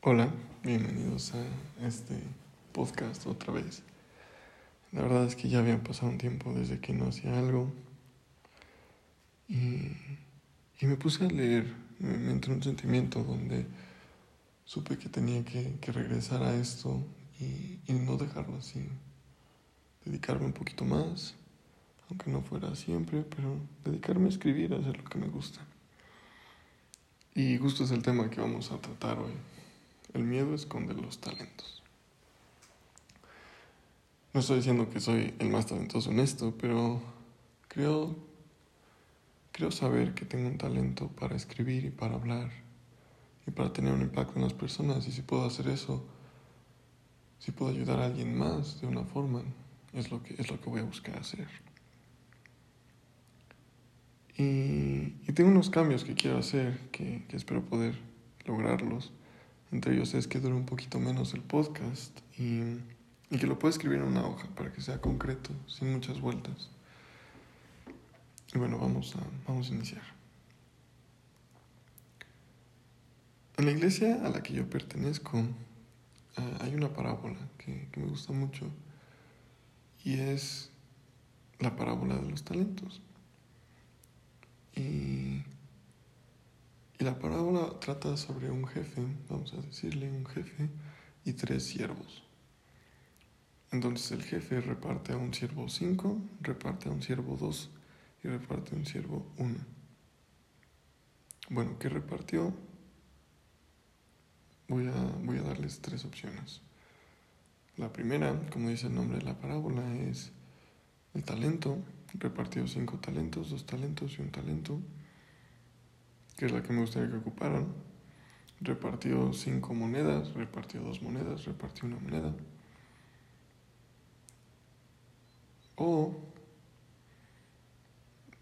Hola, bienvenidos a este podcast otra vez. La verdad es que ya había pasado un tiempo desde que no hacía algo y, me puse a leer. Me, entró un sentimiento donde supe que tenía que, regresar a esto y, y no dejarlo así. Dedicarme un poquito más, aunque no fuera siempre, pero dedicarme a escribir, a hacer lo que me gusta. Y justo es el tema que vamos a tratar hoy. El miedo esconde los talentos. No estoy diciendo que soy el más talentoso en esto, pero creo, creo saber que tengo un talento para escribir y para hablar y para tener un impacto en las personas. Y si puedo hacer eso, si puedo ayudar a alguien más de una forma, es lo que, es lo que voy a buscar hacer. Y, tengo unos cambios que quiero hacer, que, que espero poder lograrlos. Entre ellos es que dure un poquito menos el podcast y, que lo pueda escribir en una hoja para que sea concreto, sin muchas vueltas. Y bueno, vamos a, vamos a iniciar. En la iglesia a la que yo pertenezco eh, hay una parábola que, que me gusta mucho y es la parábola de los talentos. Y y la parábola trata sobre un jefe, vamos a decirle un jefe, y tres siervos. Entonces el jefe reparte a un siervo cinco, reparte a un siervo dos y reparte a un siervo uno. Bueno, ¿qué repartió? Voy a, voy a darles tres opciones. La primera, como dice el nombre de la parábola, es el talento. Repartió cinco talentos, dos talentos y un talento que es la que me gustaría que ocuparan. Repartió cinco monedas, repartió dos monedas, repartió una moneda. O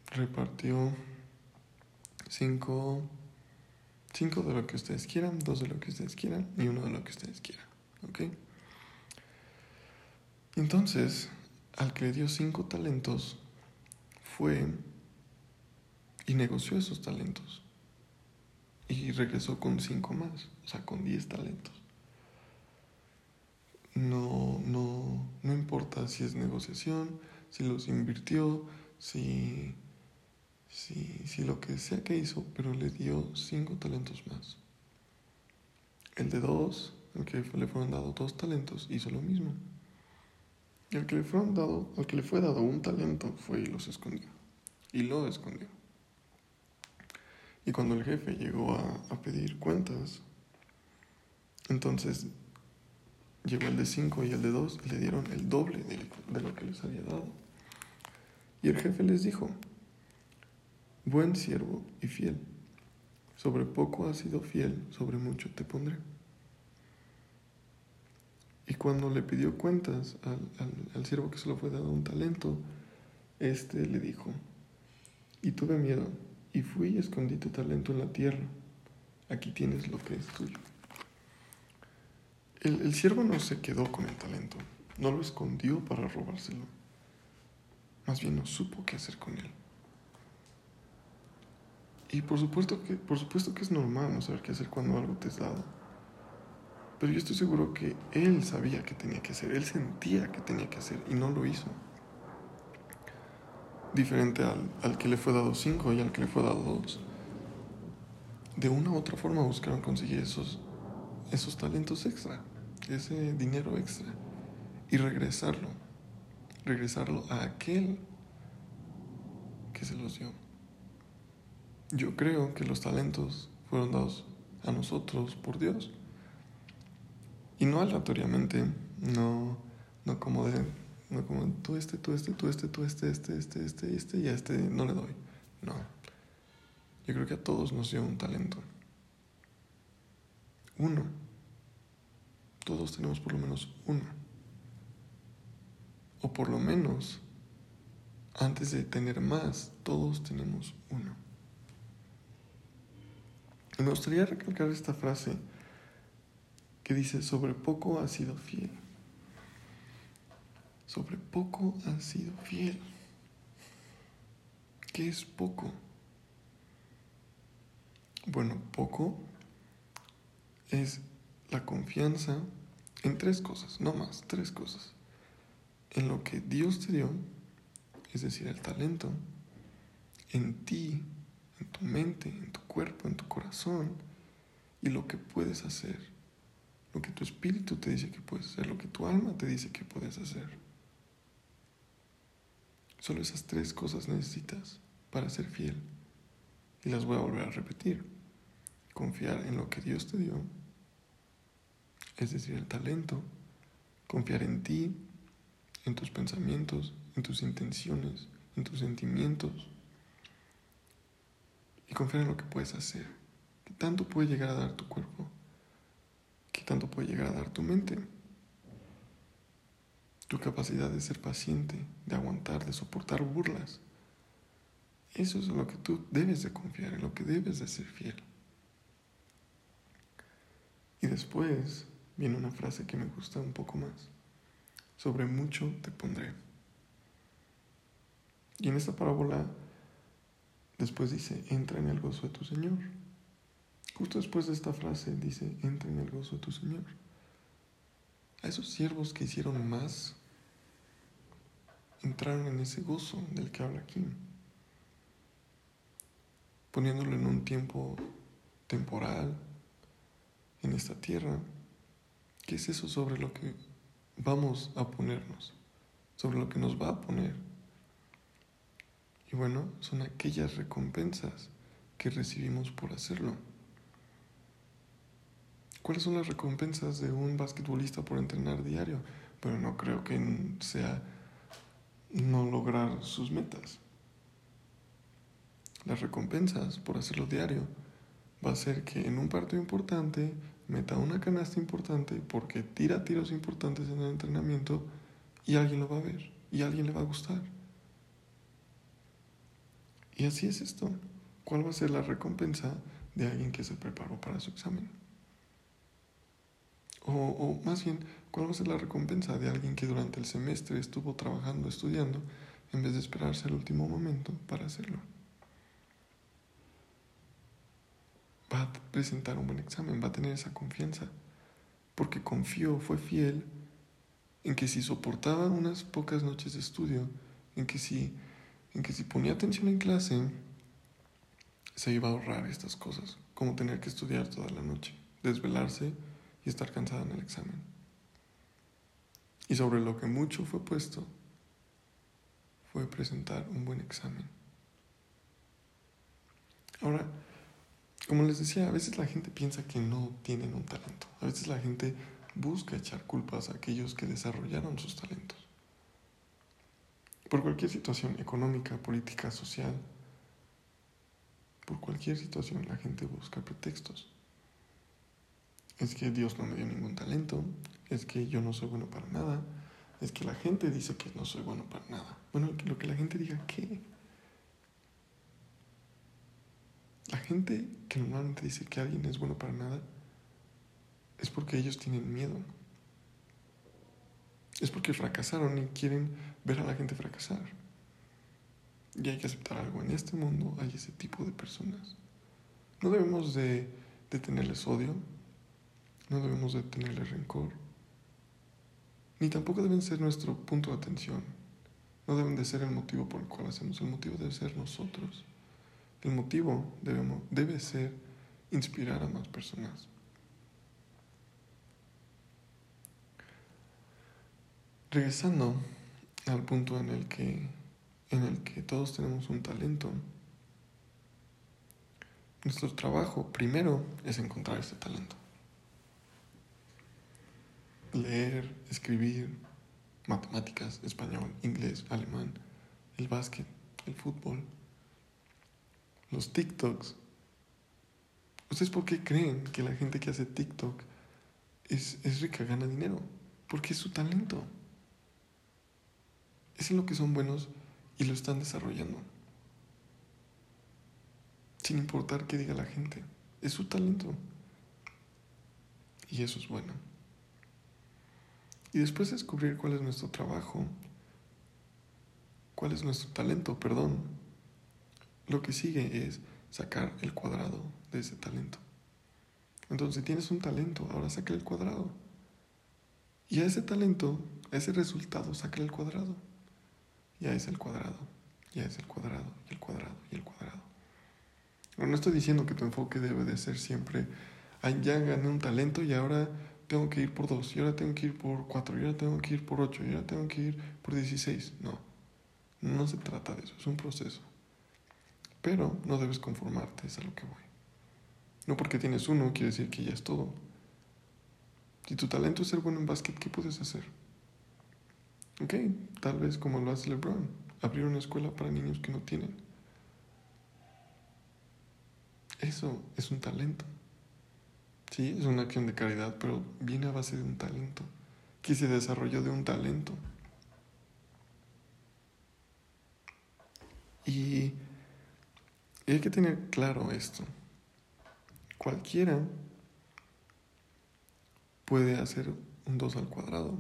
repartió cinco, cinco de lo que ustedes quieran, dos de lo que ustedes quieran y uno de lo que ustedes quieran. Entonces, al que le dio cinco talentos, fue y negoció esos talentos y regresó con cinco más, o sea, con diez talentos. No, no, no importa si es negociación, si los invirtió, si, si, si lo que sea que hizo, pero le dio cinco talentos más. El de dos, el que le fueron dados dos talentos, hizo lo mismo. Y el que le fueron dado, al que le fue dado un talento fue y los escondió. Y lo escondió. Y cuando el jefe llegó a, pedir cuentas, entonces llegó el de 5 y el de 2 y le dieron el doble de, lo que les había dado. Y el jefe les dijo, buen siervo y fiel, sobre poco has sido fiel, sobre mucho te pondré. Y cuando le pidió cuentas al, al, al, siervo que solo fue dado un talento, este le dijo, y tuve miedo y fui y escondí tu talento en la tierra. Aquí tienes lo que es tuyo. El, el siervo no se quedó con el talento, no lo escondió para robárselo. Más bien no supo qué hacer con él. Y por supuesto que, por supuesto que es normal no saber qué hacer cuando algo te es dado. Pero yo estoy seguro que él sabía qué tenía que hacer, él sentía que tenía que hacer y no lo hizo diferente al, al, que le fue dado cinco y al que le fue dado dos. De una u otra forma buscaron conseguir esos, esos talentos extra, ese dinero extra, y regresarlo, regresarlo a aquel que se los dio. Yo creo que los talentos fueron dados a nosotros por Dios. Y no aleatoriamente, no, no como de no como tú este, tú este, tú este, tú este, este, este, este, este y a este no le doy. No. Yo creo que a todos nos dio un talento. Uno. Todos tenemos por lo menos uno. O por lo menos, antes de tener más, todos tenemos uno. Me gustaría recalcar esta frase que dice, sobre poco ha sido fiel sobre poco han sido fiel. ¿Qué es poco? Bueno, poco es la confianza en tres cosas, no más, tres cosas. En lo que Dios te dio, es decir, el talento, en ti, en tu mente, en tu cuerpo, en tu corazón, y lo que puedes hacer, lo que tu espíritu te dice que puedes hacer, lo que tu alma te dice que puedes hacer. Solo esas tres cosas necesitas para ser fiel. Y las voy a volver a repetir. Confiar en lo que Dios te dio, es decir, el talento. Confiar en ti, en tus pensamientos, en tus intenciones, en tus sentimientos. Y confiar en lo que puedes hacer. ¿Qué tanto puede llegar a dar tu cuerpo? ¿Qué tanto puede llegar a dar tu mente? Tu capacidad de ser paciente, de aguantar, de soportar burlas. Eso es lo que tú debes de confiar, en lo que debes de ser fiel. Y después viene una frase que me gusta un poco más. Sobre mucho te pondré. Y en esta parábola después dice, entra en el gozo de tu Señor. Justo después de esta frase dice, entra en el gozo de tu Señor. A esos siervos que hicieron más, entraron en ese gozo del que habla aquí poniéndolo en un tiempo temporal en esta tierra. ¿Qué es eso sobre lo que vamos a ponernos? Sobre lo que nos va a poner. Y bueno, son aquellas recompensas que recibimos por hacerlo. ¿Cuáles son las recompensas de un basquetbolista por entrenar diario? Pero no creo que sea no lograr sus metas las recompensas por hacerlo diario va a ser que en un partido importante meta una canasta importante porque tira tiros importantes en el entrenamiento y alguien lo va a ver y alguien le va a gustar. Y así es esto. ¿Cuál va a ser la recompensa de alguien que se preparó para su examen? O, o, más bien, ¿cuál va a ser la recompensa de alguien que durante el semestre estuvo trabajando, estudiando, en vez de esperarse el último momento para hacerlo? va a presentar un buen examen, va a tener esa confianza, porque confió, fue fiel en que si soportaba unas pocas noches de estudio, en que si, en que si ponía atención en clase, se iba a ahorrar estas cosas, como tener que estudiar toda la noche, desvelarse y estar cansada en el examen. Y sobre lo que mucho fue puesto, fue presentar un buen examen. Ahora, como les decía, a veces la gente piensa que no tienen un talento. A veces la gente busca echar culpas a aquellos que desarrollaron sus talentos. Por cualquier situación económica, política, social, por cualquier situación la gente busca pretextos. Es que Dios no me dio ningún talento, es que yo no soy bueno para nada, es que la gente dice que no soy bueno para nada. Bueno, lo que la gente diga, ¿qué? La gente que normalmente dice que alguien es bueno para nada es porque ellos tienen miedo. Es porque fracasaron y quieren ver a la gente fracasar. Y hay que aceptar algo. En este mundo hay ese tipo de personas. No debemos de, de tenerles odio. No debemos de tenerles rencor. Ni tampoco deben ser nuestro punto de atención. No deben de ser el motivo por el cual hacemos. El motivo debe ser nosotros. El motivo debemos, debe ser inspirar a más personas. Regresando al punto en el que, en el que todos tenemos un talento, nuestro trabajo primero es encontrar ese talento. Leer, escribir, matemáticas, español, inglés, alemán, el básquet, el fútbol, los TikToks. ¿Ustedes por qué creen que la gente que hace TikTok es, es rica, gana dinero? Porque es su talento. Es en lo que son buenos y lo están desarrollando. Sin importar qué diga la gente. Es su talento. Y eso es bueno. Y después descubrir cuál es nuestro trabajo, cuál es nuestro talento, perdón, lo que sigue es sacar el cuadrado de ese talento. Entonces, si tienes un talento, ahora saca el cuadrado. Y a ese talento, a ese resultado, saca el cuadrado. Ya es el cuadrado, ya es el cuadrado, y el cuadrado, y el cuadrado. no estoy diciendo que tu enfoque debe de ser siempre, ya gané un talento y ahora tengo que ir por dos, y ahora tengo que ir por cuatro, y ahora tengo que ir por ocho, y ahora tengo que ir por dieciséis. No, no se trata de eso, es un proceso. Pero no debes conformarte, es a lo que voy. No porque tienes uno quiere decir que ya es todo. Si tu talento es ser bueno en básquet, ¿qué puedes hacer? Ok, tal vez como lo hace LeBron, abrir una escuela para niños que no tienen. Eso es un talento. Sí, es una acción de caridad, pero viene a base de un talento, que se desarrolló de un talento. Y, hay que tener claro esto. Cualquiera puede hacer un 2 al cuadrado.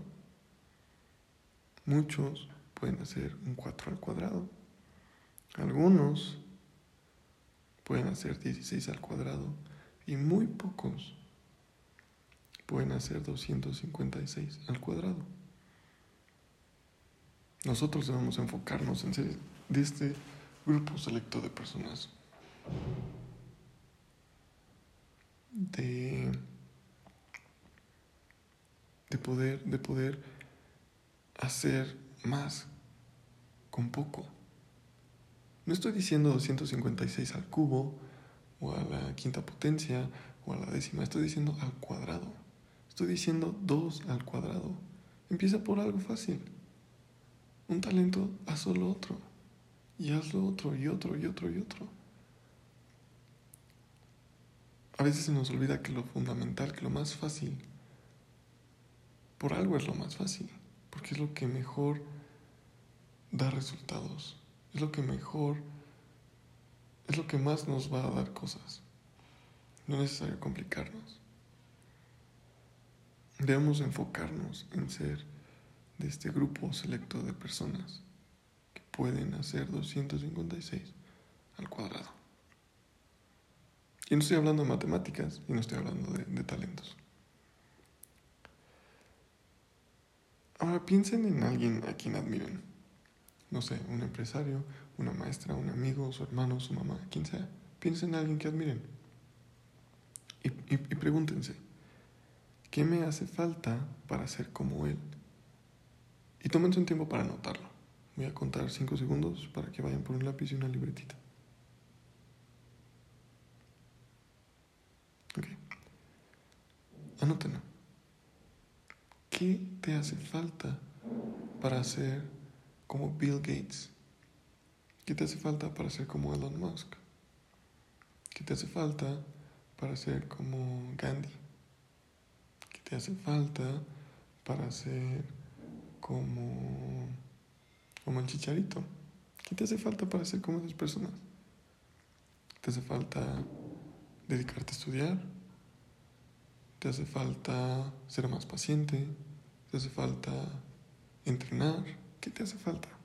Muchos pueden hacer un 4 al cuadrado. Algunos pueden hacer 16 al cuadrado y muy pocos pueden hacer 256 al cuadrado. Nosotros debemos enfocarnos en ser de este grupo selecto de personas. De, de poder, de poder hacer más con poco. No estoy diciendo 256 al cubo o a la quinta potencia o a la décima, estoy diciendo al cuadrado. Estoy diciendo 2 al cuadrado. Empieza por algo fácil. Un talento, haz solo otro. Y hazlo otro y otro y otro y otro. A veces se nos olvida que lo fundamental, que lo más fácil, por algo es lo más fácil porque es lo que mejor da resultados, es lo que mejor, es lo que más nos va a dar cosas. No es necesario complicarnos. Debemos enfocarnos en ser de este grupo selecto de personas que pueden hacer 256 al cuadrado. Y no estoy hablando de matemáticas y no estoy hablando de, de talentos. Ahora piensen en alguien a quien admiren. No sé, un empresario, una maestra, un amigo, su hermano, su mamá, quien sea. Piensen en alguien que admiren. Y, y, pregúntense, ¿qué me hace falta para ser como él? Y tómense un tiempo para anotarlo. Voy a contar cinco segundos para que vayan por un lápiz y una libretita. Ok. Anótenlo. ¿Qué te hace falta para ser como Bill Gates? ¿Qué te hace falta para ser como Elon Musk? ¿Qué te hace falta para ser como Gandhi? ¿Qué te hace falta para ser como, como el? ¿Qué te hace falta para ser como esas personas? ¿Te hace falta dedicarte a estudiar? ¿Te hace falta ser más paciente? ¿Te hace falta entrenar? ¿Qué te hace falta?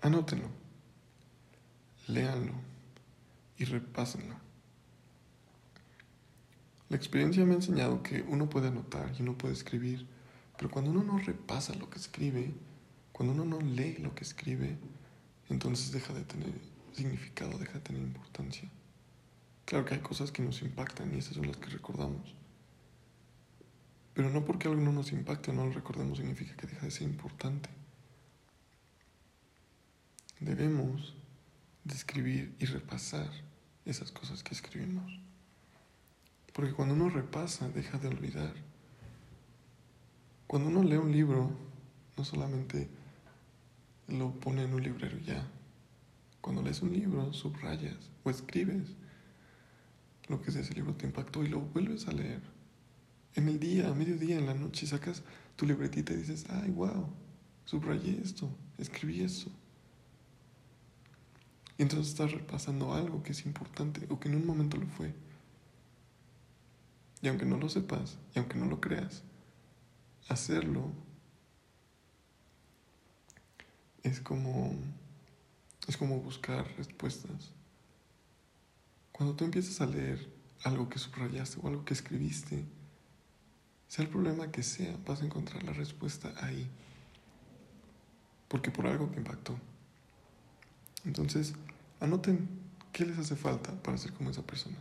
Anótenlo, léanlo y repásenlo. La experiencia me ha enseñado que uno puede anotar y uno puede escribir, pero cuando uno no repasa lo que escribe, cuando uno no lee lo que escribe, entonces deja de tener significado, deja de tener importancia. Claro que hay cosas que nos impactan y esas son las que recordamos. Pero no porque algo no nos impacte o no lo recordemos significa que deja de ser importante. Debemos describir y repasar esas cosas que escribimos. Porque cuando uno repasa, deja de olvidar. Cuando uno lee un libro, no solamente lo pone en un librero ya. Cuando lees un libro, subrayas o escribes lo que ese libro te impactó y lo vuelves a leer en el día, a mediodía, en la noche, sacas tu libretita y dices, ay, wow, subrayé esto, escribí esto. Y entonces estás repasando algo que es importante o que en un momento lo fue. Y aunque no lo sepas, y aunque no lo creas, hacerlo es como es como buscar respuestas Cuando tú empiezas a leer algo que subrayaste o algo que escribiste, sea el problema que sea, vas a encontrar la respuesta ahí. Porque por algo te impactó. Entonces, anoten qué les hace falta para ser como esa persona.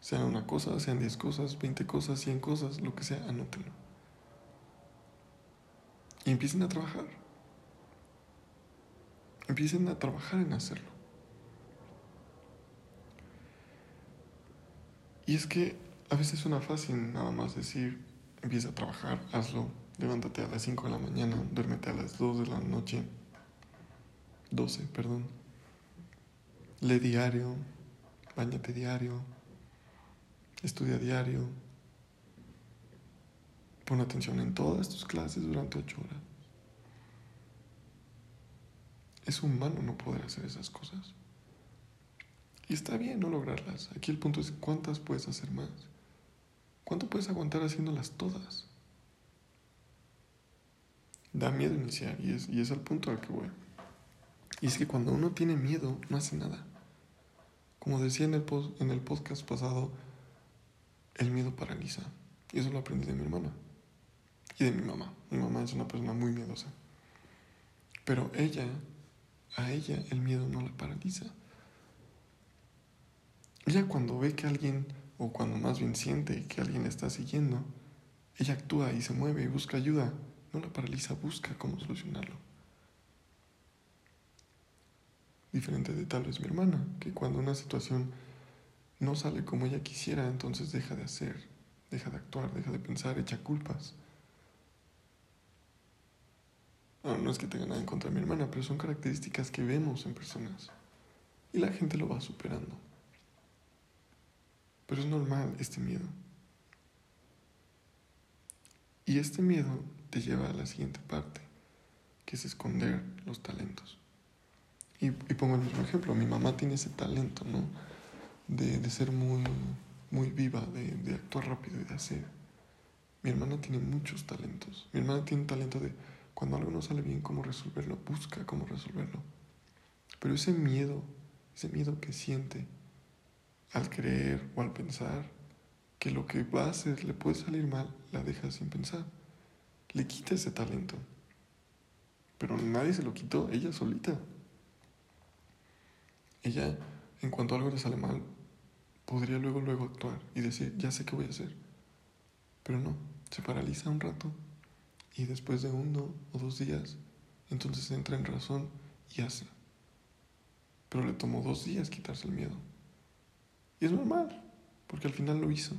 Sean una cosa, sean 10 cosas, 20 cosas, 100 cosas, lo que sea, anótenlo. Y empiecen a trabajar. Empiecen a trabajar en hacerlo. Y es que a veces suena fácil nada más decir, empieza a trabajar, hazlo, levántate a las 5 de la mañana, duérmete a las 2 de la noche, 12, perdón. Lee diario, bañate diario, estudia diario, pon atención en todas tus clases durante 8 horas. Es humano no poder hacer esas cosas. Y está bien no lograrlas. Aquí el punto es cuántas puedes hacer más. ¿Cuánto puedes aguantar haciéndolas todas? Da miedo iniciar y es, y es el punto al que voy. Y es que cuando uno tiene miedo, no hace nada. Como decía en el, en el podcast pasado, el miedo paraliza. Y eso lo aprendí de mi hermana. Y de mi mamá. Mi mamá es una persona muy miedosa. Pero ella, a ella el miedo no la paraliza. Ella cuando ve que alguien, o cuando más bien siente que alguien la está siguiendo, ella actúa y se mueve y busca ayuda. No la paraliza, busca cómo solucionarlo. Diferente de tal vez mi hermana, que cuando una situación no sale como ella quisiera, entonces deja de hacer, deja de actuar, deja de pensar, echa culpas. No, no es que tenga nada en contra de mi hermana, pero son características que vemos en personas. Y la gente lo va superando. Pero es normal este miedo. Y este miedo te lleva a la siguiente parte, que es esconder los talentos. Y, pongo el mismo ejemplo, mi mamá tiene ese talento, ¿no? De, de ser muy, muy viva, de, de, actuar rápido y de hacer. Mi hermana tiene muchos talentos. Mi hermana tiene un talento de cuando algo no sale bien, cómo resolverlo, busca cómo resolverlo. Pero ese miedo, ese miedo que siente, al creer o al pensar que lo que va a hacer le puede salir mal, la deja sin pensar. Le quita ese talento. Pero nadie se lo quitó, ella solita. Ella, en cuanto algo le sale mal, podría luego, luego actuar y decir, ya sé qué voy a hacer. Pero no, se paraliza un rato y después de uno o dos días, entonces entra en razón y hace. Pero le tomó dos días quitarse el miedo. Y es normal, porque al final lo hizo.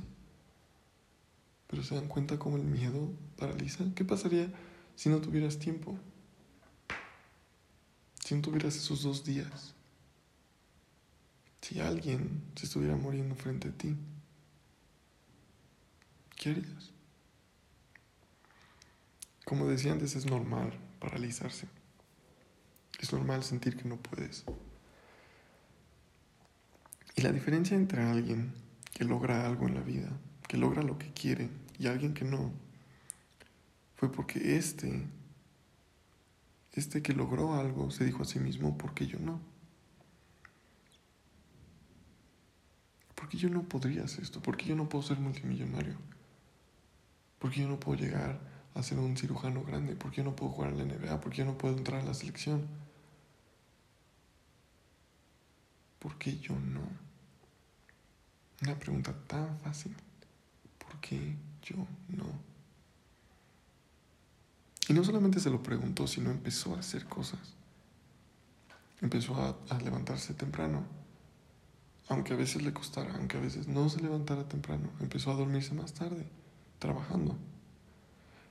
Pero se dan cuenta cómo el miedo paraliza. ¿Qué pasaría si no tuvieras tiempo? Si no tuvieras esos dos días. Si alguien se estuviera muriendo frente a ti. ¿Qué harías? Como decía antes, es normal paralizarse. Es normal sentir que no puedes. Y la diferencia entre alguien que logra algo en la vida, que logra lo que quiere, y alguien que no, fue porque este, este que logró algo, se dijo a sí mismo, porque yo no? ¿Por qué yo no podría hacer esto? ¿Por qué yo no puedo ser multimillonario? ¿Por qué yo no puedo llegar a ser un cirujano grande? ¿Por qué yo no puedo jugar en la NBA? ¿Por qué yo no puedo entrar a la selección? ¿Por qué yo no? Una pregunta tan fácil. ¿Por qué yo no? Y no solamente se lo preguntó, sino empezó a hacer cosas. Empezó a, a, levantarse temprano, aunque a veces le costara, aunque a veces no se levantara temprano. Empezó a dormirse más tarde, trabajando.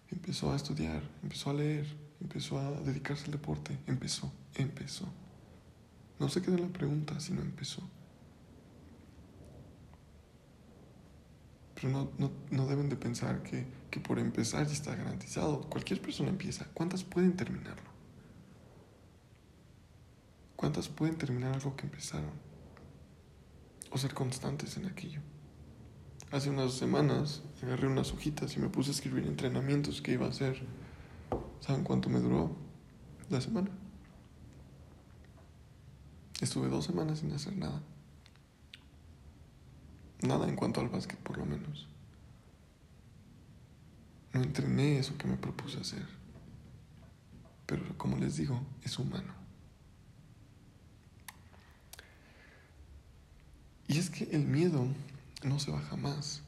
Empezó a estudiar, empezó a leer, empezó a dedicarse al deporte. Empezó, empezó. No se quedó en la pregunta, sino empezó. Pero no, no, no deben de pensar que, que por empezar ya está garantizado. Cualquier persona empieza. ¿Cuántas pueden terminarlo? ¿Cuántas pueden terminar algo que empezaron? O ser constantes en aquello. Hace unas semanas agarré unas hojitas y me puse a escribir entrenamientos que iba a hacer. ¿Saben cuánto me duró la semana? Estuve dos semanas sin hacer nada. Nada en cuanto al básquet, por lo menos. No entrené eso que me propuse hacer. Pero como les digo, es humano. Y es que el miedo no se va jamás.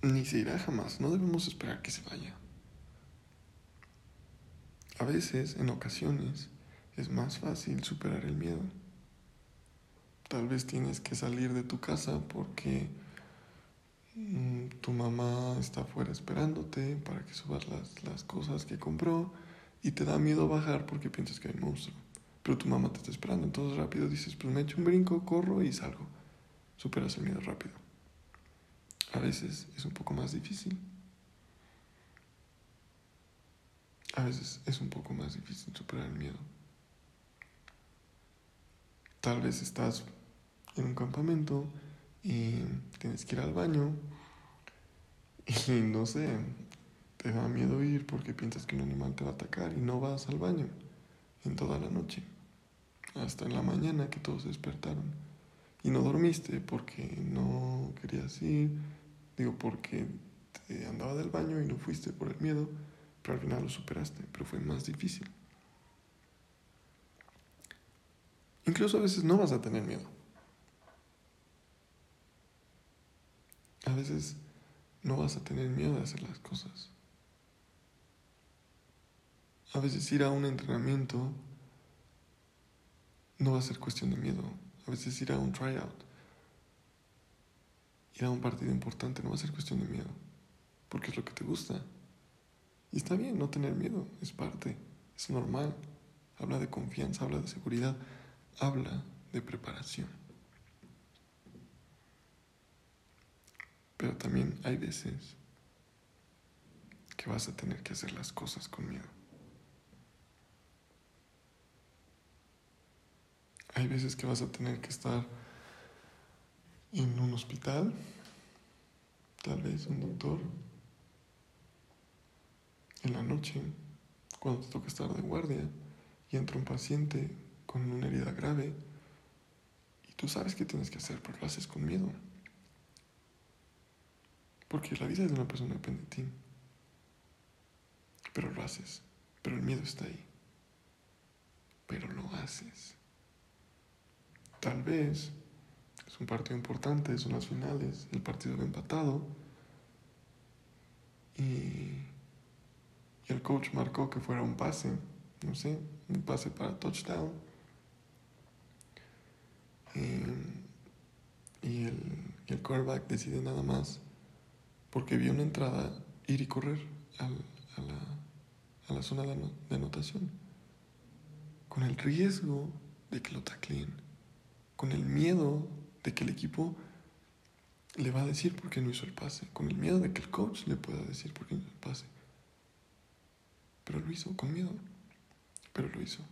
Ni se irá jamás. No debemos esperar que se vaya. A veces, en ocasiones, es más fácil superar el miedo. Tal vez tienes que salir de tu casa porque mm, tu mamá está afuera esperándote para que subas las, las cosas que compró y te da miedo bajar porque piensas que hay monstruo. Pero tu mamá te está esperando, entonces rápido dices, pues me echo un brinco, corro y salgo. Superas el miedo rápido. A veces es un poco más difícil. A veces es un poco más difícil superar el miedo. Tal vez estás en un campamento y tienes que ir al baño y no sé, te da miedo ir porque piensas que un animal te va a atacar y no vas al baño en toda la noche, hasta en la mañana que todos despertaron. Y no dormiste porque no querías ir, digo porque te andaba del baño y no fuiste por el miedo, pero al final lo superaste, pero fue más difícil. Incluso a veces no vas a tener miedo. A veces no vas a tener miedo de hacer las cosas. A veces ir a un entrenamiento no va a ser cuestión de miedo. A veces ir a un tryout, ir a un partido importante no va a ser cuestión de miedo. Porque es lo que te gusta. Y está bien no tener miedo, es parte, es normal. Habla de confianza, habla de seguridad, habla de preparación. Pero también hay veces que vas a tener que hacer las cosas con miedo. Hay veces que vas a tener que estar en un hospital, tal vez un doctor, en la noche, cuando te toca estar de guardia y entra un paciente con una herida grave y tú sabes qué tienes que hacer, pero lo haces con miedo. Porque la vida de una persona depende de. Pero lo haces, pero el miedo está ahí. Pero lo haces. Tal vez es un partido importante, son las finales, el partido va empatado. Y, el coach marcó que fuera un pase, no sé, un pase para touchdown. Y, y el, y el quarterback decide nada más, porque vio una entrada, ir y correr a, la, a la zona de anotación, con el riesgo de que lo tacleen con el miedo de que el equipo le va a decir por qué no hizo el pase, con el miedo de que el coach le pueda decir por qué no hizo el pase. Pero lo hizo con miedo, pero lo hizo.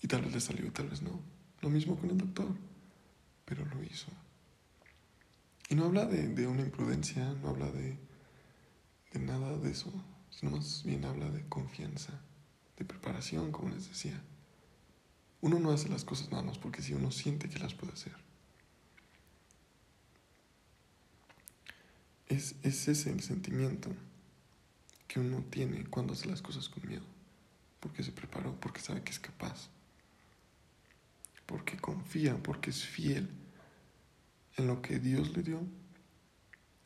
Y tal vez le salió, tal vez no. Lo mismo con el doctor, pero lo hizo. Y no habla de, una imprudencia, no habla de nada de eso, sino más bien habla de confianza, de preparación, como les decía. Uno no hace las cosas nada porque si uno siente que las puede hacer. Es, es ese el sentimiento que uno tiene cuando hace las cosas con miedo. Porque se preparó, porque sabe que es capaz. Porque confía, porque es fiel en lo que Dios le dio.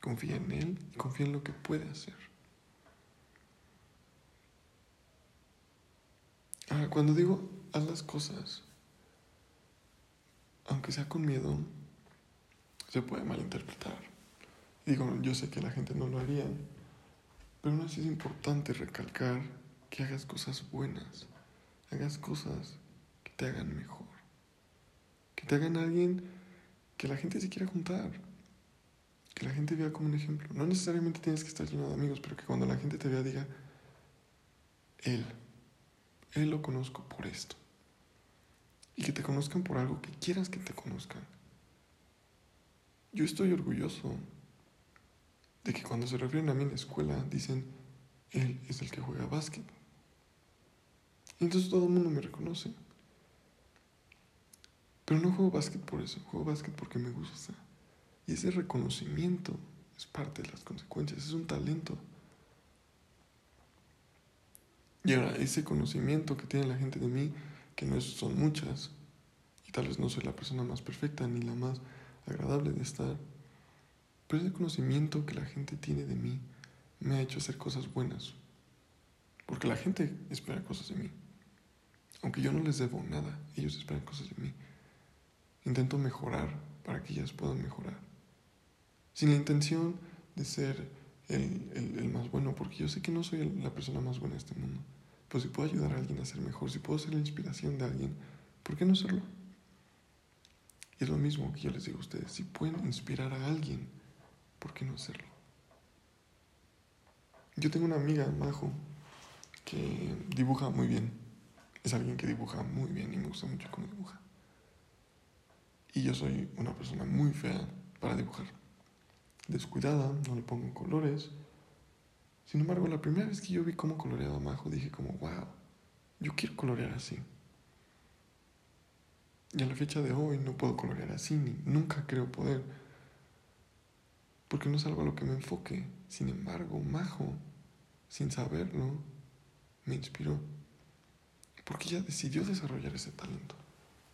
Confía en Él confía en lo que puede hacer. Ahora, cuando digo haz las cosas, aunque sea con miedo, se puede malinterpretar. Digo, yo sé que la gente no lo haría, pero aún así es importante recalcar que hagas cosas buenas, hagas cosas que te hagan mejor, que te hagan alguien que la gente se quiera juntar, que la gente vea como un ejemplo. No necesariamente tienes que estar lleno de amigos, pero que cuando la gente te vea diga, él, él lo conozco por esto y que te conozcan por algo que quieras que te conozcan. Yo estoy orgulloso de que cuando se refieren a mí en la escuela dicen, él es el que juega básquet. Y entonces todo el mundo me reconoce. Pero no juego básquet por eso, juego básquet porque me gusta. Y ese reconocimiento es parte de las consecuencias, es un talento. Y ahora, ese conocimiento que tiene la gente de mí, que no son muchas, y tal vez no soy la persona más perfecta ni la más agradable de estar, pero ese conocimiento que la gente tiene de mí me ha hecho hacer cosas buenas. Porque la gente espera cosas de mí. Aunque yo no les debo nada, ellos esperan cosas de mí. Intento mejorar para que ellas puedan mejorar. Sin la intención de ser el, más bueno, porque yo sé que no soy la persona más buena de este mundo. Pero si puedo ayudar a alguien a ser mejor, si puedo ser la inspiración de alguien, ¿por qué no serlo? Y es lo mismo que yo les digo a ustedes, si pueden inspirar a alguien, ¿por qué no hacerlo? Yo tengo una amiga, Majo, que dibuja muy bien. Es alguien que dibuja muy bien y me gusta mucho cómo dibuja. Y yo soy una persona muy fea para dibujar. Descuidada, no le pongo colores. Sin embargo, la primera vez que yo vi cómo coloreaba Majo, dije como, wow, yo quiero colorear así. Y a la fecha de hoy no puedo colorear así, ni nunca creo poder. Porque no es algo a lo que me enfoque. Sin embargo, Majo, sin saberlo, me inspiró. Porque ella decidió desarrollar ese talento.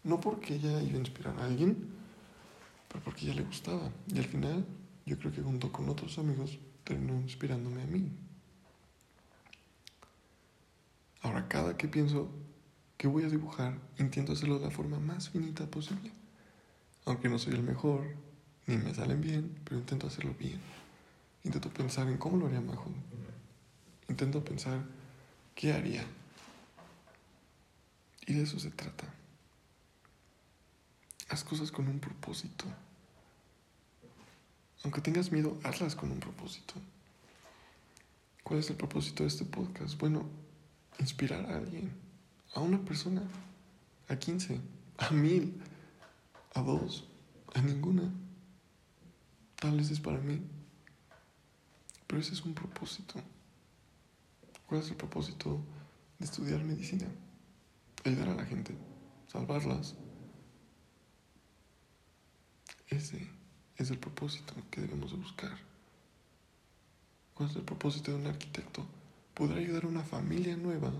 No porque ella iba a inspirar a alguien, pero porque ella le gustaba. Y al final, yo creo que junto con otros amigos, terminó inspirándome a mí. Ahora, cada que pienso que voy a dibujar, intento hacerlo de la forma más finita posible. Aunque no soy el mejor, ni me salen bien, pero intento hacerlo bien. Intento pensar en cómo lo haría mejor. Intento pensar qué haría. Y de eso se trata. Haz cosas con un propósito. Aunque tengas miedo, hazlas con un propósito. ¿Cuál es el propósito de este podcast? Bueno, inspirar a alguien, a una persona, a 15, a mil, a dos, a ninguna. Tal vez es para mí. Pero ese es un propósito. ¿Cuál es el propósito de estudiar medicina? Ayudar a la gente, salvarlas. Ese es el propósito que debemos de buscar. ¿Cuál es el propósito de un arquitecto? Poder ayudar a una familia nueva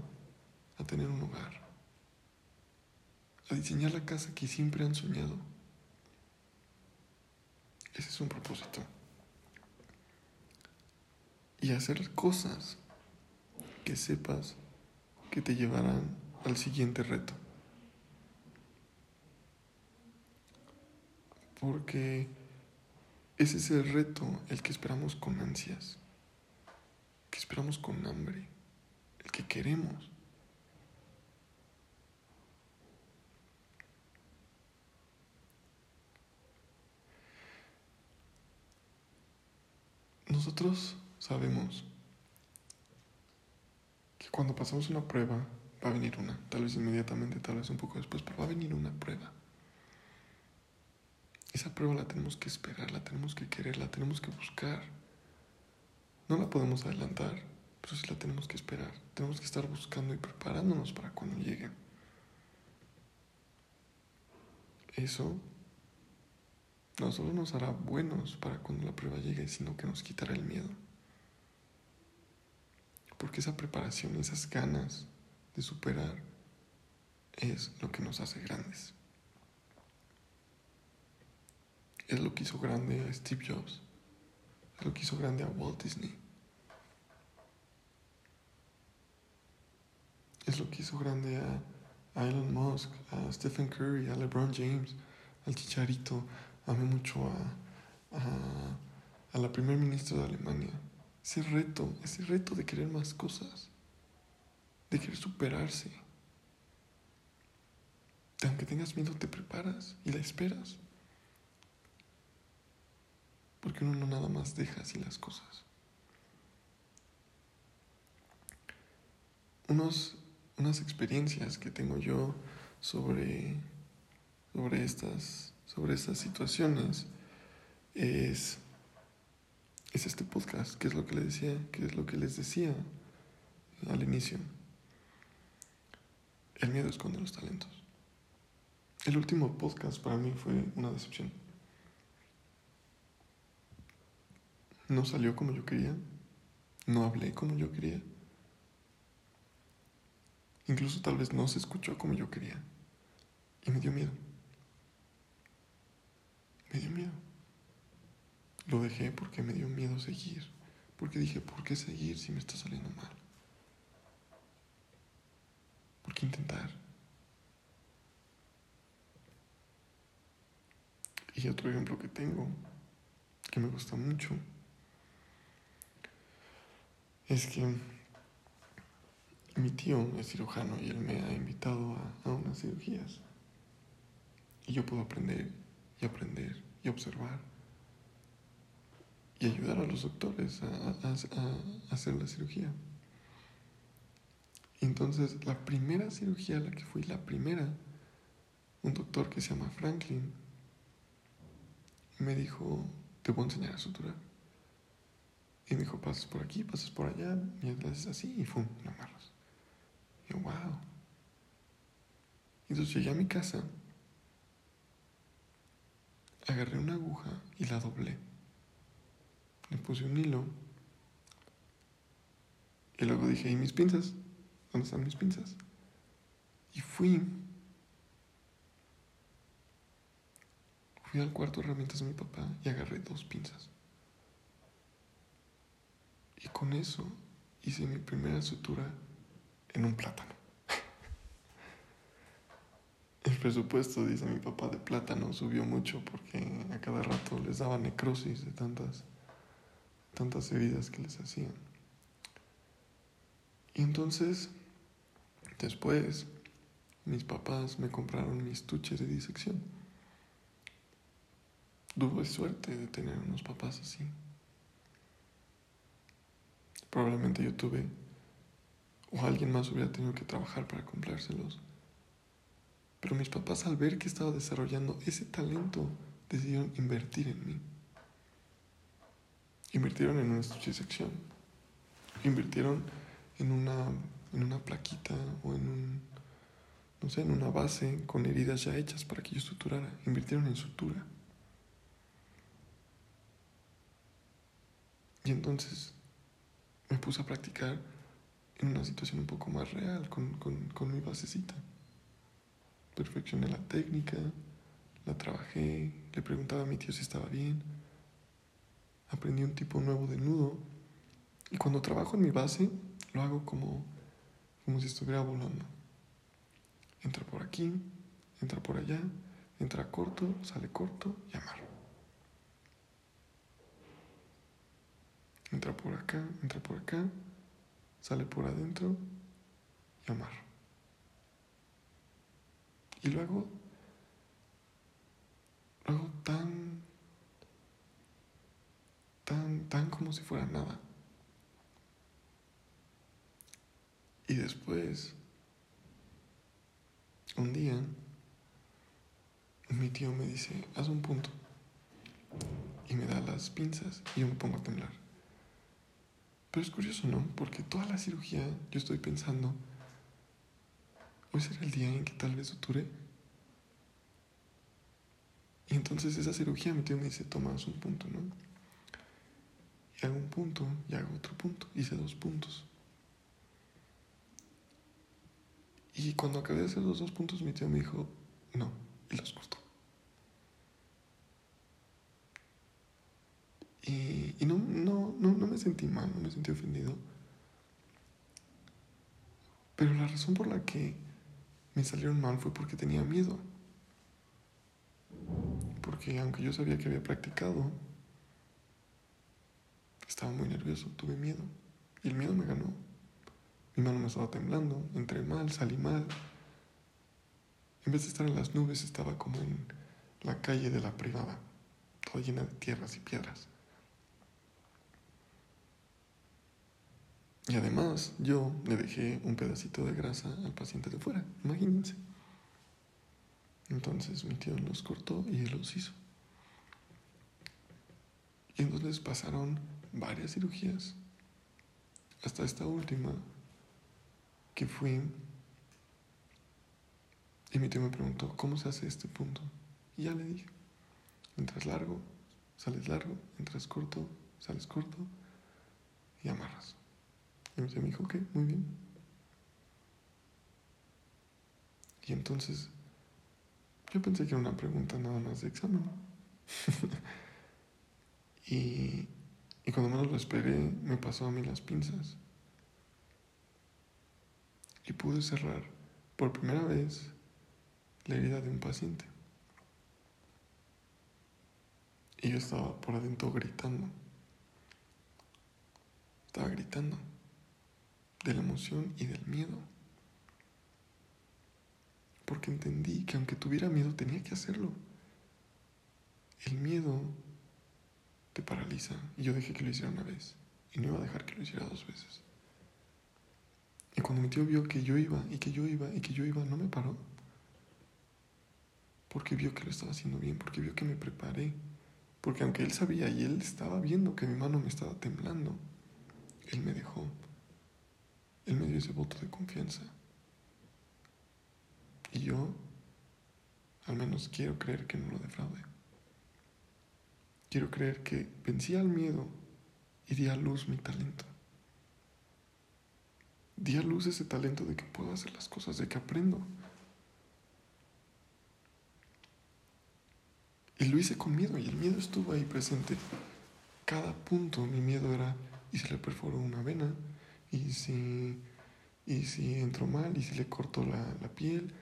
a tener un hogar, a diseñar la casa que siempre han soñado. Ese es un propósito. Y hacer cosas que sepas que te llevarán al siguiente reto. Porque ese es el reto el que esperamos con ansias, que esperamos con hambre, el que queremos. Nosotros sabemos que cuando pasamos una prueba va a venir una, tal vez inmediatamente, tal vez un poco después, pero va a venir una prueba. Esa prueba la tenemos que esperar, la tenemos que querer, la tenemos que buscar. No la podemos adelantar, pero sí la tenemos que esperar. Tenemos que estar buscando y preparándonos para cuando llegue. Eso no solo nos hará buenos para cuando la prueba llegue, sino que nos quitará el miedo. Porque esa preparación, esas ganas de superar, es lo que nos hace grandes. Es lo que hizo grande a Steve Jobs. Es lo que hizo grande a Walt Disney. Es lo que hizo grande a, Elon Musk, a Stephen Curry, a LeBron James, al Chicharito, amé mucho a, a, la primer ministra de Alemania. Ese reto, ese reto de querer más cosas, de querer superarse. aunque tengas miedo, te preparas y la esperas. Porque uno no nada más deja así las cosas. Unos, unas experiencias que tengo yo sobre, sobre estas sobre estas situaciones es, es este podcast, que es lo que les decía, que es lo que les decía al inicio. El miedo esconde los talentos. El último podcast para mí fue una decepción. No salió como yo quería. No hablé como yo quería. Incluso tal vez no se escuchó como yo quería. Y me dio miedo. Me dio miedo. Lo dejé porque me dio miedo seguir. Porque dije, ¿por qué seguir si me está saliendo mal? ¿Por qué intentar? Y otro ejemplo que tengo, que me gusta mucho, es que mi tío es cirujano y él me ha invitado a, unas cirugías. Y yo puedo aprender y aprender y observar y ayudar a los doctores a, hacer la cirugía. Entonces, la primera cirugía a la que fui, la primera, un doctor que se llama Franklin, me dijo, te voy a enseñar a suturar. Y me dijo, pasas por aquí, pasas por allá, y haces así, y ¡fum! lo amarras. Yo, wow. Entonces llegué a mi casa, agarré una aguja y la doblé. Le puse un hilo. Y luego dije, ¿y mis pinzas? ¿Dónde están mis pinzas? Y fui. Fui al cuarto de herramientas de mi papá y agarré dos pinzas. Y con eso hice mi primera sutura en un plátano. El presupuesto, dice mi papá, de plátano subió mucho porque a cada rato les daba necrosis de tantas, tantas heridas que les hacían. Y entonces, después, mis papás me compraron mis tuches de disección. Tuve suerte de tener unos papás así. Probablemente yo tuve o alguien más hubiera tenido que trabajar para comprárselos. Pero mis papás al ver que estaba desarrollando ese talento decidieron invertir en mí. Invirtieron en una sección. Invirtieron en una, en una plaquita o en un, no sé, en una base con heridas ya hechas para que yo suturara. Invirtieron en sutura. Y entonces me puse a practicar en una situación un poco más real, con, con mi basecita. Perfeccioné la técnica, la trabajé, le preguntaba a mi tío si estaba bien, aprendí un tipo nuevo de nudo y cuando trabajo en mi base lo hago como, como si estuviera volando. Entra por aquí, entra por allá, entra corto, sale corto y amarro. Entra por acá, entra por acá, sale por adentro y amarro. Y luego, luego tan, tan, tan como si fuera nada. Y después, un día, mi tío me dice, haz un punto. Y me da las pinzas y yo me pongo a temblar. Pero es curioso, ¿no? Porque toda la cirugía yo estoy pensando, hoy será el día en que tal vez suture. Y entonces esa cirugía mi tío me dice, tomas un punto, ¿no? Y hago un punto y hago otro punto. Hice dos puntos. Y cuando acabé de hacer los dos puntos, mi tío me dijo, no, y los cortó. Y, no, no me sentí mal, no me sentí ofendido. Pero la razón por la que me salieron mal fue porque tenía miedo. Porque aunque yo sabía que había practicado, estaba muy nervioso, tuve miedo. Y el miedo me ganó. Mi mano me estaba temblando, entré mal, salí mal. En vez de estar en las nubes, estaba como en la calle de la privada, toda llena de tierras y piedras. Y además yo le dejé un pedacito de grasa al paciente de fuera, imagínense. Entonces mi tío los cortó y él los hizo. Y entonces pasaron varias cirugías, hasta esta última, que fui Y mi tío me preguntó, ¿cómo se hace este punto? Y ya le dije, entras largo, sales largo, entras corto, sales corto y amarras. Y me dijo, ok, muy bien. Y entonces yo pensé que era una pregunta nada más de examen. y, y cuando menos lo esperé, me pasó a mí las pinzas. Y pude cerrar por primera vez la herida de un paciente. Y yo estaba por adentro gritando. Estaba gritando de la emoción y del miedo. Porque entendí que aunque tuviera miedo tenía que hacerlo. El miedo te paraliza. Y yo dejé que lo hiciera una vez. Y no iba a dejar que lo hiciera dos veces. Y cuando mi tío vio que yo iba y que yo iba y que yo iba, no me paró. Porque vio que lo estaba haciendo bien, porque vio que me preparé. Porque aunque él sabía y él estaba viendo que mi mano me estaba temblando, él me dejó. Él me dio ese voto de confianza. Y yo, al menos quiero creer que no lo defraude. Quiero creer que vencí al miedo y di a luz mi talento. Di a luz ese talento de que puedo hacer las cosas, de que aprendo. Y lo hice con miedo y el miedo estuvo ahí presente. Cada punto mi miedo era, ¿y si le perforo una vena? ¿Y si, y si entro mal? ¿Y si le corto la, la piel?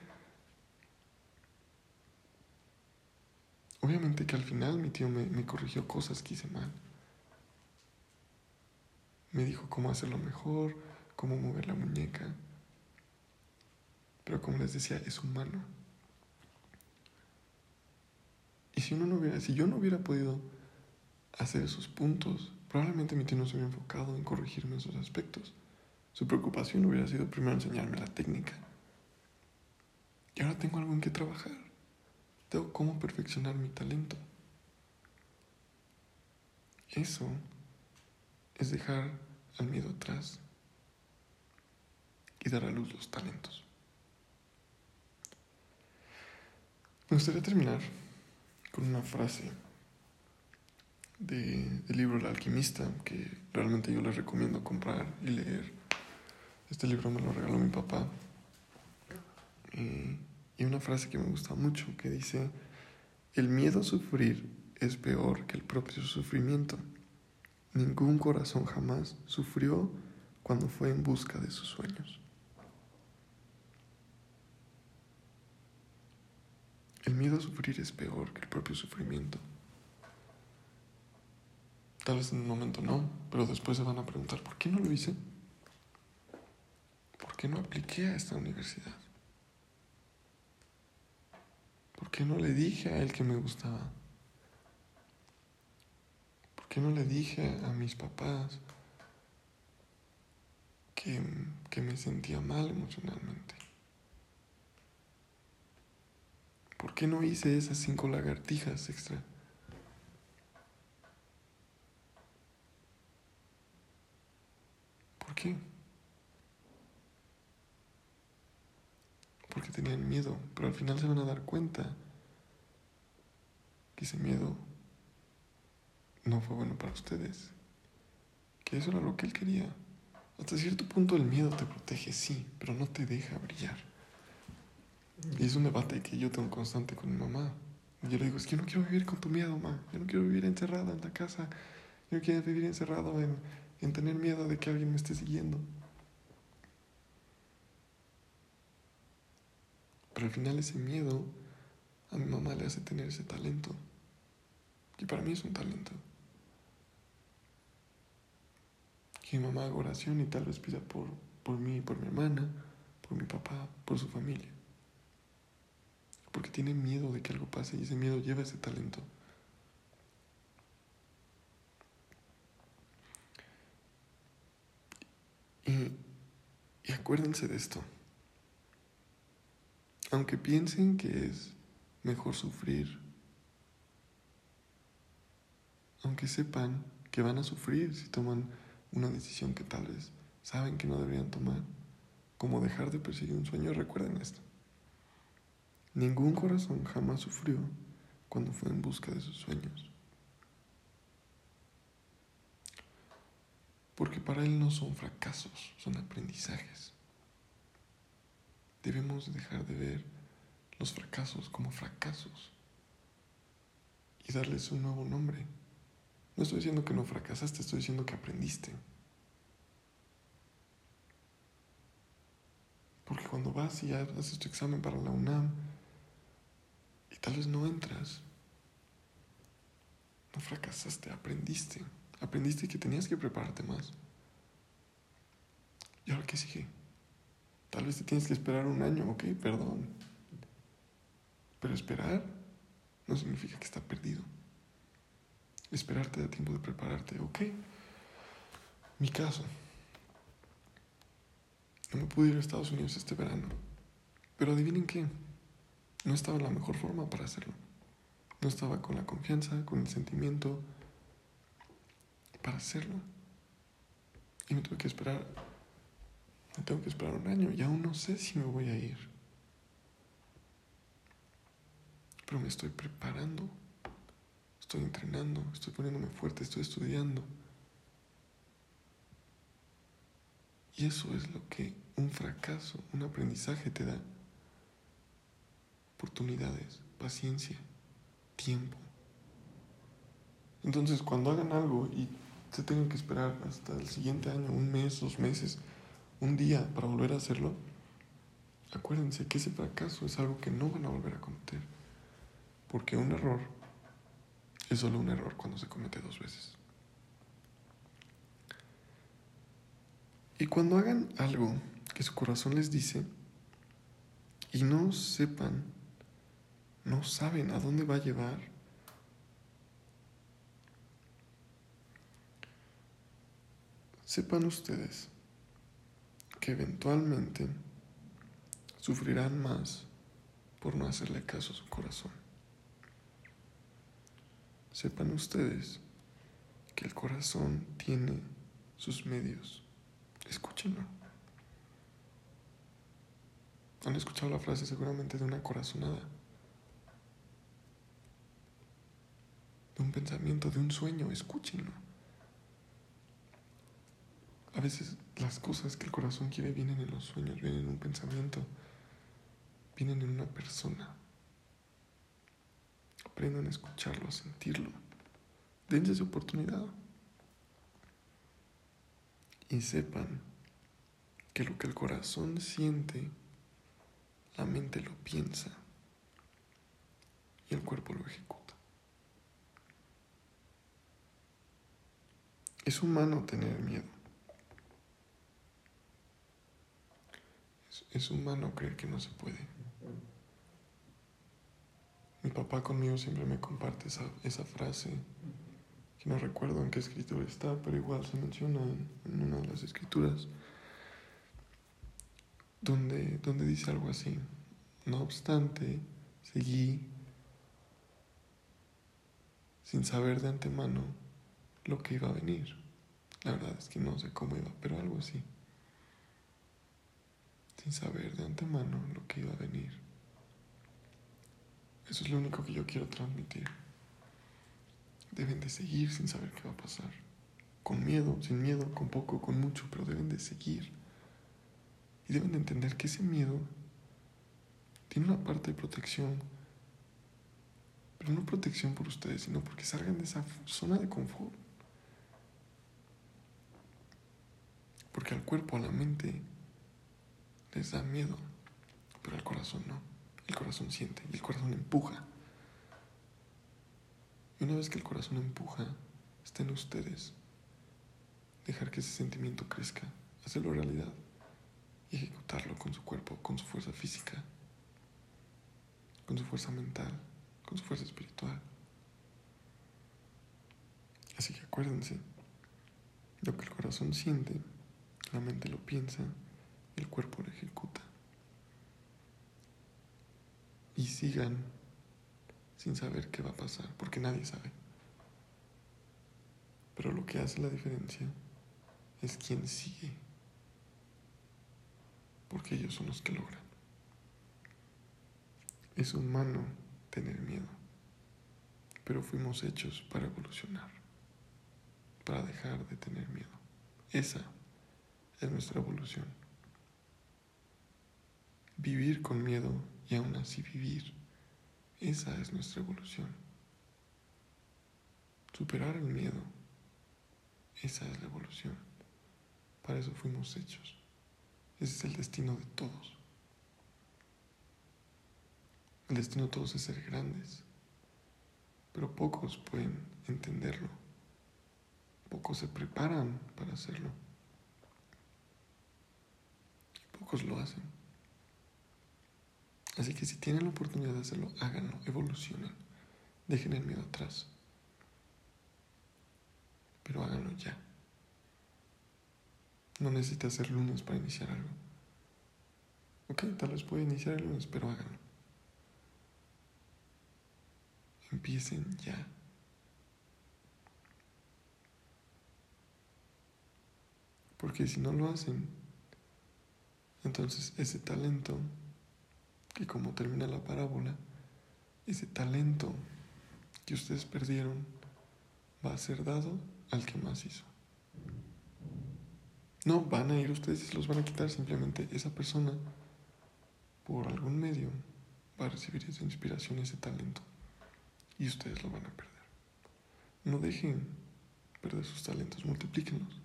Obviamente que al final mi tío me, me corrigió cosas que hice mal. Me dijo cómo hacerlo mejor, cómo mover la muñeca. Pero como les decía, es humano. Y si uno no hubiera, si yo no hubiera podido hacer esos puntos, probablemente mi tío no se hubiera enfocado en corregirme esos aspectos. Su preocupación hubiera sido primero enseñarme la técnica. Y ahora tengo algo en que trabajar. Tengo cómo perfeccionar mi talento. Eso es dejar al miedo atrás y dar a luz los talentos. Me gustaría terminar con una frase de, del libro El alquimista, que realmente yo les recomiendo comprar y leer. Este libro me lo regaló mi papá. Y, una frase que me gusta mucho que dice, el miedo a sufrir es peor que el propio sufrimiento. Ningún corazón jamás sufrió cuando fue en busca de sus sueños. El miedo a sufrir es peor que el propio sufrimiento. Tal vez en un momento no, pero después se van a preguntar, ¿por qué no lo hice? ¿Por qué no apliqué a esta universidad? ¿Por qué no le dije a él que me gustaba? ¿Por qué no le dije a mis papás que, que me sentía mal emocionalmente? ¿Por qué no hice esas cinco lagartijas extra? ¿Por qué? Porque tenían miedo, pero al final se van a dar cuenta que ese miedo no fue bueno para ustedes, que eso era lo que él quería. Hasta cierto punto el miedo te protege, sí, pero no te deja brillar. Y es un debate que yo tengo constante con mi mamá. Yo le digo, es que yo no quiero vivir con tu miedo, mamá. Yo no quiero vivir encerrada en la casa. Yo no quiero vivir encerrado en, en tener miedo de que alguien me esté siguiendo. Pero al final ese miedo a mi mamá le hace tener ese talento. Y para mí es un talento. Que mi mamá haga oración y tal vez pida por, por mí, por mi hermana, por mi papá, por su familia porque tiene miedo de que algo pase y ese miedo lleva ese talento. Y acuérdense de esto. Aunque piensen que es mejor sufrir, aunque sepan que van a sufrir si toman una decisión que tal vez saben que no deberían tomar, como dejar de perseguir un sueño, recuerden esto. Ningún corazón jamás sufrió cuando fue en busca de sus sueños. Porque para Él no son fracasos, son aprendizajes. Debemos dejar de ver los fracasos como fracasos y darles un nuevo nombre. No estoy diciendo que no fracasaste, estoy diciendo que aprendiste. Porque cuando vas y haces tu examen para la UNAM y tal vez no entras, no fracasaste, aprendiste. Aprendiste que tenías que prepararte más. ¿Y ahora qué sigue? Tal vez te tienes que esperar un año, ok, perdón. Pero esperar no significa que está perdido. Esperarte da tiempo de prepararte, ok. Mi caso. No me pude ir a Estados Unidos este verano. Pero adivinen qué. No estaba en la mejor forma para hacerlo. No estaba con la confianza, con el sentimiento para hacerlo. Y me tuve que esperar. Tengo que esperar un año y aún no sé si me voy a ir. Pero me estoy preparando. Estoy entrenando, estoy poniéndome fuerte, estoy estudiando. Y eso es lo que un fracaso, un aprendizaje te da. Oportunidades, paciencia, tiempo. Entonces, cuando hagan algo y se tengan que esperar hasta el siguiente año, un mes, dos meses, un día para volver a hacerlo, acuérdense que ese fracaso es algo que no van a volver a cometer. Porque un error es solo un error cuando se comete dos veces. Y cuando hagan algo que su corazón les dice y no sepan, no saben a dónde va a llevar, sepan ustedes que eventualmente sufrirán más por no hacerle caso a su corazón. Sepan ustedes que el corazón tiene sus medios Escúchenlo. Han escuchado la frase seguramente de una corazonada, de un pensamiento, de un sueño, escúchenlo. A veces las cosas que el corazón quiere vienen en los sueños, vienen en un pensamiento, vienen en una persona. Aprendan a escucharlo, a sentirlo. Dense su oportunidad y sepan que lo que el corazón siente, la mente lo piensa y el cuerpo lo ejecuta. Es humano tener miedo. Es, humano creer que no se puede. Mi papá conmigo siempre me comparte esa, esa frase no recuerdo en qué escritura está, pero igual se menciona en, una de las escrituras, donde, donde dice algo así. No obstante, seguí sin saber de antemano lo que iba a venir. La verdad es que no sé cómo iba, pero algo así. Sin saber de antemano lo que iba a venir. Eso es lo único que yo quiero transmitir. Deben de seguir sin saber qué va a pasar. Con miedo, sin miedo, con poco, con mucho, pero deben de seguir. Y deben de entender que ese miedo tiene una parte de protección, pero no protección por ustedes, sino porque salgan de esa zona de confort. Porque al cuerpo, a la mente, les da miedo, pero al corazón no. El corazón siente y el corazón empuja. Y una vez que el corazón empuja, está en ustedes. Dejar que ese sentimiento crezca, hacerlo realidad y ejecutarlo con su cuerpo, con su fuerza física, con su fuerza mental, con su fuerza espiritual. Así que acuérdense, lo que el corazón siente, la mente lo piensa el cuerpo lo ejecuta. Y sigan sin saber qué va a pasar, porque nadie sabe. Pero lo que hace la diferencia es quien sigue, porque ellos son los que logran. Es humano tener miedo, pero fuimos hechos para evolucionar, para dejar de tener miedo. Esa es nuestra evolución. Vivir con miedo y aún así vivir, esa es nuestra evolución. Superar el miedo, esa es la evolución. Para eso fuimos hechos. Ese es el destino de todos. El destino de todos es ser grandes, pero pocos pueden entenderlo. Pocos se preparan para hacerlo. Pocos lo hacen. Así que si tienen la oportunidad de hacerlo, háganlo, evolucionen, dejen el miedo atrás. Pero háganlo ya. No necesita ser lunes para iniciar algo. Ok, tal vez puede iniciar el lunes, pero háganlo. Empiecen ya. Porque si no lo hacen, entonces ese talento, que como termina la parábola, ese talento que ustedes perdieron va a ser dado al que más hizo. No, van a ir ustedes y se los van a quitar. Simplemente esa persona, por algún medio, va a recibir esa inspiración, ese talento. Y ustedes lo van a perder. No dejen perder sus talentos, multiplíquenlos.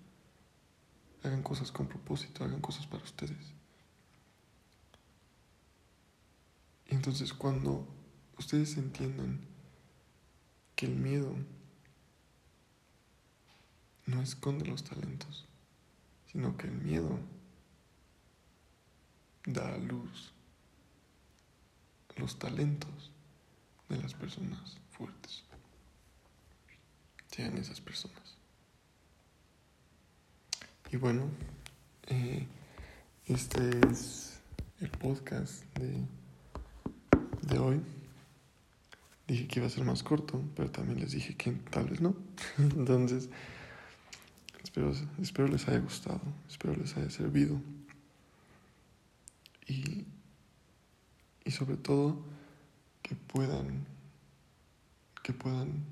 Hagan cosas con propósito, hagan cosas para ustedes. Y entonces cuando ustedes entiendan que el miedo no esconde los talentos, sino que el miedo da a luz los talentos de las personas fuertes. Sean esas personas. Y bueno, eh, este es el podcast de, de hoy. Dije que iba a ser más corto, pero también les dije que tal vez no. Entonces, Espero, les haya gustado, espero les haya servido. Y, y sobre todo que puedan, que puedan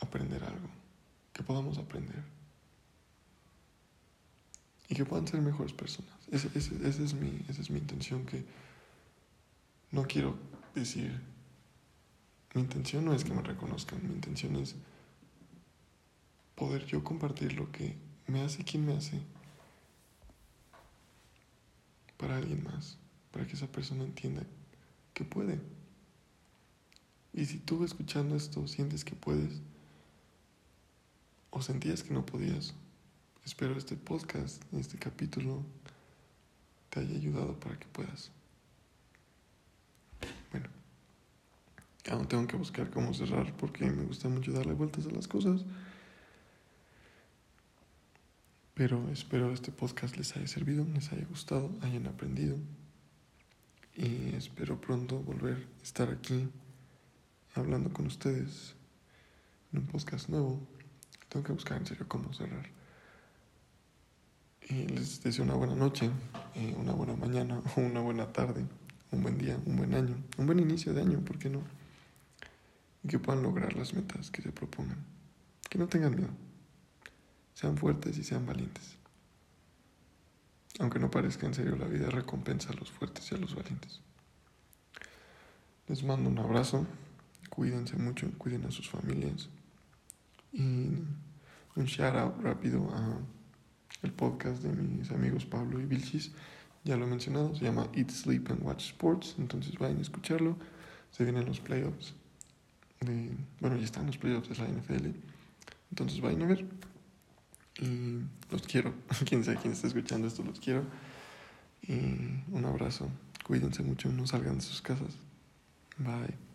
aprender algo, que podamos aprender. Y que puedan ser mejores personas. Esa, es mi, esa es mi intención, que no quiero decir, mi intención no es que me reconozcan, mi intención es poder yo compartir lo que me hace quien me hace para alguien más, para que esa persona entienda que puede. Y si tú escuchando esto sientes que puedes o sentías que no podías, espero este podcast, este capítulo te haya ayudado para que puedas. Bueno, aún tengo que buscar cómo cerrar porque me gusta mucho darle vueltas a las cosas. Pero espero este podcast les haya servido, les haya gustado, hayan aprendido. Y espero pronto volver a estar aquí hablando con ustedes en un podcast nuevo. Tengo que buscar en serio cómo cerrar. Y les deseo una buena noche, eh, una buena mañana o una buena tarde, un buen día, un buen año, un buen inicio de año, ¿por qué no? Y que puedan lograr las metas que se propongan. Que no tengan miedo. Sean fuertes y sean valientes. Aunque no parezca en serio, la vida recompensa a los fuertes y a los valientes. Les mando un abrazo, cuídense mucho, cuiden a sus familias. Y un shout out rápido a el podcast de mis amigos Pablo y Vilchis. Ya lo he mencionado, se llama Eat, Sleep and Watch Sports. Entonces vayan a escucharlo. Se vienen los playoffs. Bueno, ya están los playoffs de la NFL. Entonces vayan a ver. Y los quiero. Quien sea quien está escuchando esto, los quiero. Y un abrazo. Cuídense mucho, no salgan de sus casas. Bye.